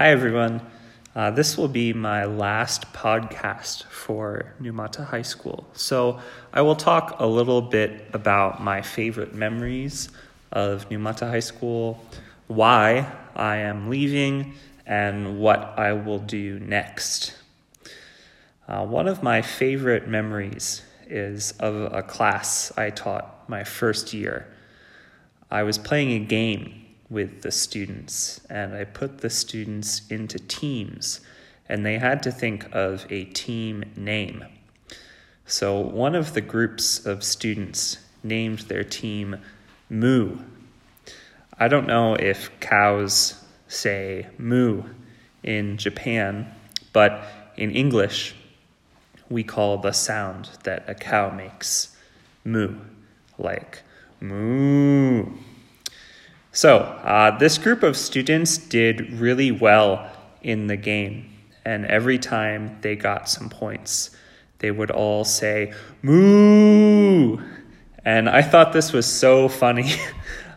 Hi, everyone. Uh, this will be my last podcast for Numata High School. So, I will talk a little bit about my favorite memories of Numata High School, why I am leaving, and what I will do next. Uh, one of my favorite memories is of a class I taught my first year. I was playing a game with the students, and I put the students into teams, and they had to think of a team name. So one of the groups of students named their team Moo. I don't know if cows say moo in Japan, but in English, we call the sound that a cow makes moo, like moo. So, uh, this group of students did really well in the game, and every time they got some points, they would all say, Moo! And I thought this was so funny.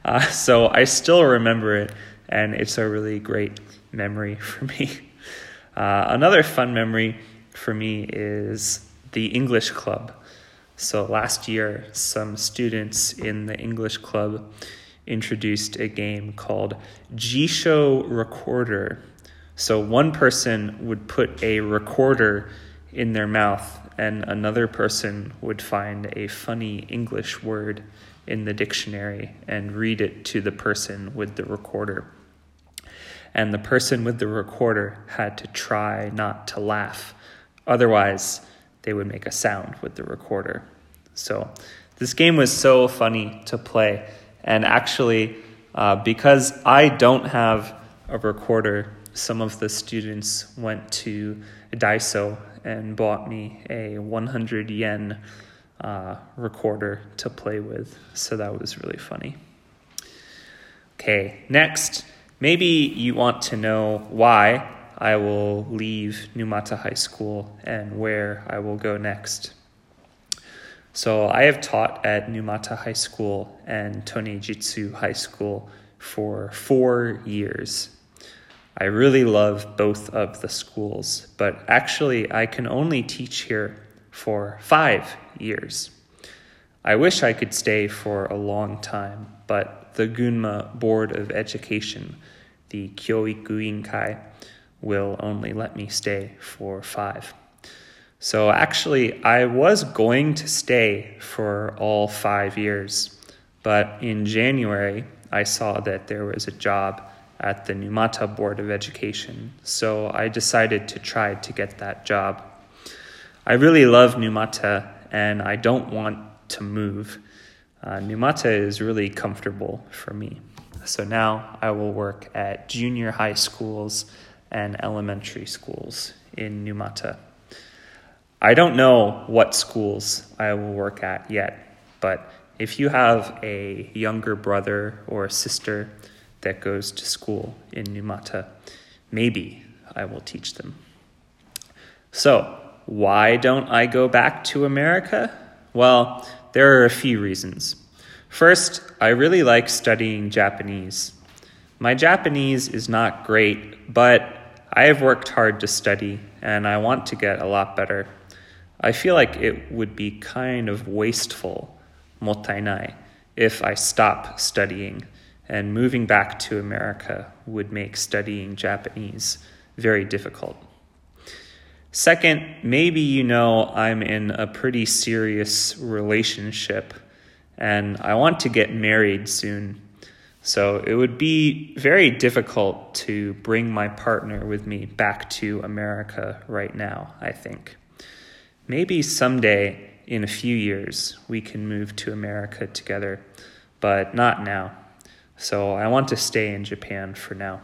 Uh, so I still remember it, and it's a really great memory for me. Uh, another fun memory for me is the English club. So last year, some students in the English club introduced a game called Jisho Recorder. So one person would put a recorder in their mouth, and another person would find a funny English word in the dictionary and read it to the person with the recorder. And the person with the recorder had to try not to laugh. Otherwise, they would make a sound with the recorder. So, this game was so funny to play and actually, uh, because I don't have a recorder, some of the students went to Daiso and bought me a 100 yen uh, recorder to play with. So that was really funny. Okay, next, maybe you want to know why I will leave Numata High School and where I will go next. So I have taught at Numata High School and Tonejitsu High School for four years. I really love both of the schools, but actually I can only teach here for five years. I wish I could stay for a long time, but the Gunma Board of Education, the Kyoiku Inkai, will only let me stay for five. So actually, I was going to stay for all five years, but in January, I saw that there was a job at the Numata Board of Education, so I decided to try to get that job. I really love Numata and I don't want to move. Uh, Numata is really comfortable for me. So now I will work at junior high schools and elementary schools in Numata. I don't know what schools I will work at yet, but if you have a younger brother or sister that goes to school in Numata, maybe I will teach them. So, why don't I go back to America? Well, there are a few reasons. First, I really like studying Japanese. My Japanese is not great, but I have worked hard to study and I want to get a lot better. I feel like it would be kind of wasteful, mottainai, if I stop studying, and moving back to America would make studying Japanese very difficult. Second, maybe you know I'm in a pretty serious relationship and I want to get married soon. So it would be very difficult to bring my partner with me back to America right now, I think. Maybe someday, in a few years, we can move to America together, but not now. So I want to stay in Japan for now.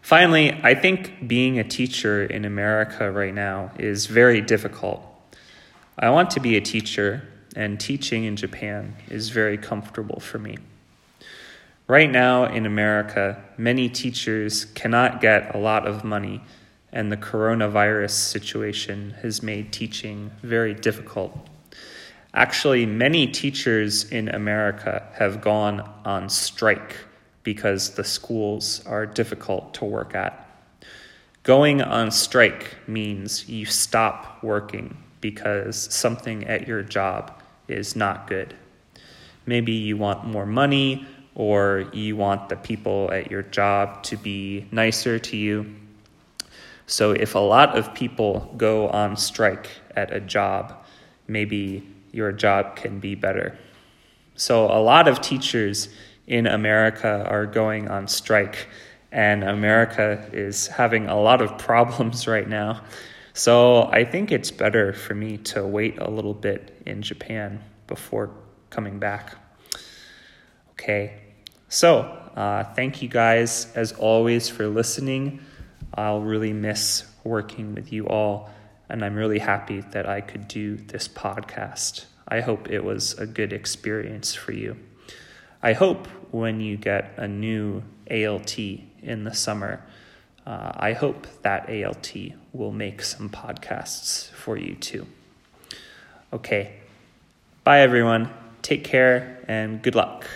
Finally, I think being a teacher in America right now is very difficult. I want to be a teacher, and teaching in Japan is very comfortable for me. Right now in America, many teachers cannot get a lot of money and the coronavirus situation has made teaching very difficult. Actually, many teachers in America have gone on strike because the schools are difficult to work at. Going on strike means you stop working because something at your job is not good. Maybe you want more money or you want the people at your job to be nicer to you. So, if a lot of people go on strike at a job, maybe your job can be better. So, a lot of teachers in America are going on strike, and America is having a lot of problems right now. So, I think it's better for me to wait a little bit in Japan before coming back. Okay, so uh, thank you guys as always for listening. I'll really miss working with you all, and I'm really happy that I could do this podcast. I hope it was a good experience for you. I hope when you get a new ALT in the summer, uh, I hope that ALT will make some podcasts for you too. Okay, bye everyone. Take care and good luck.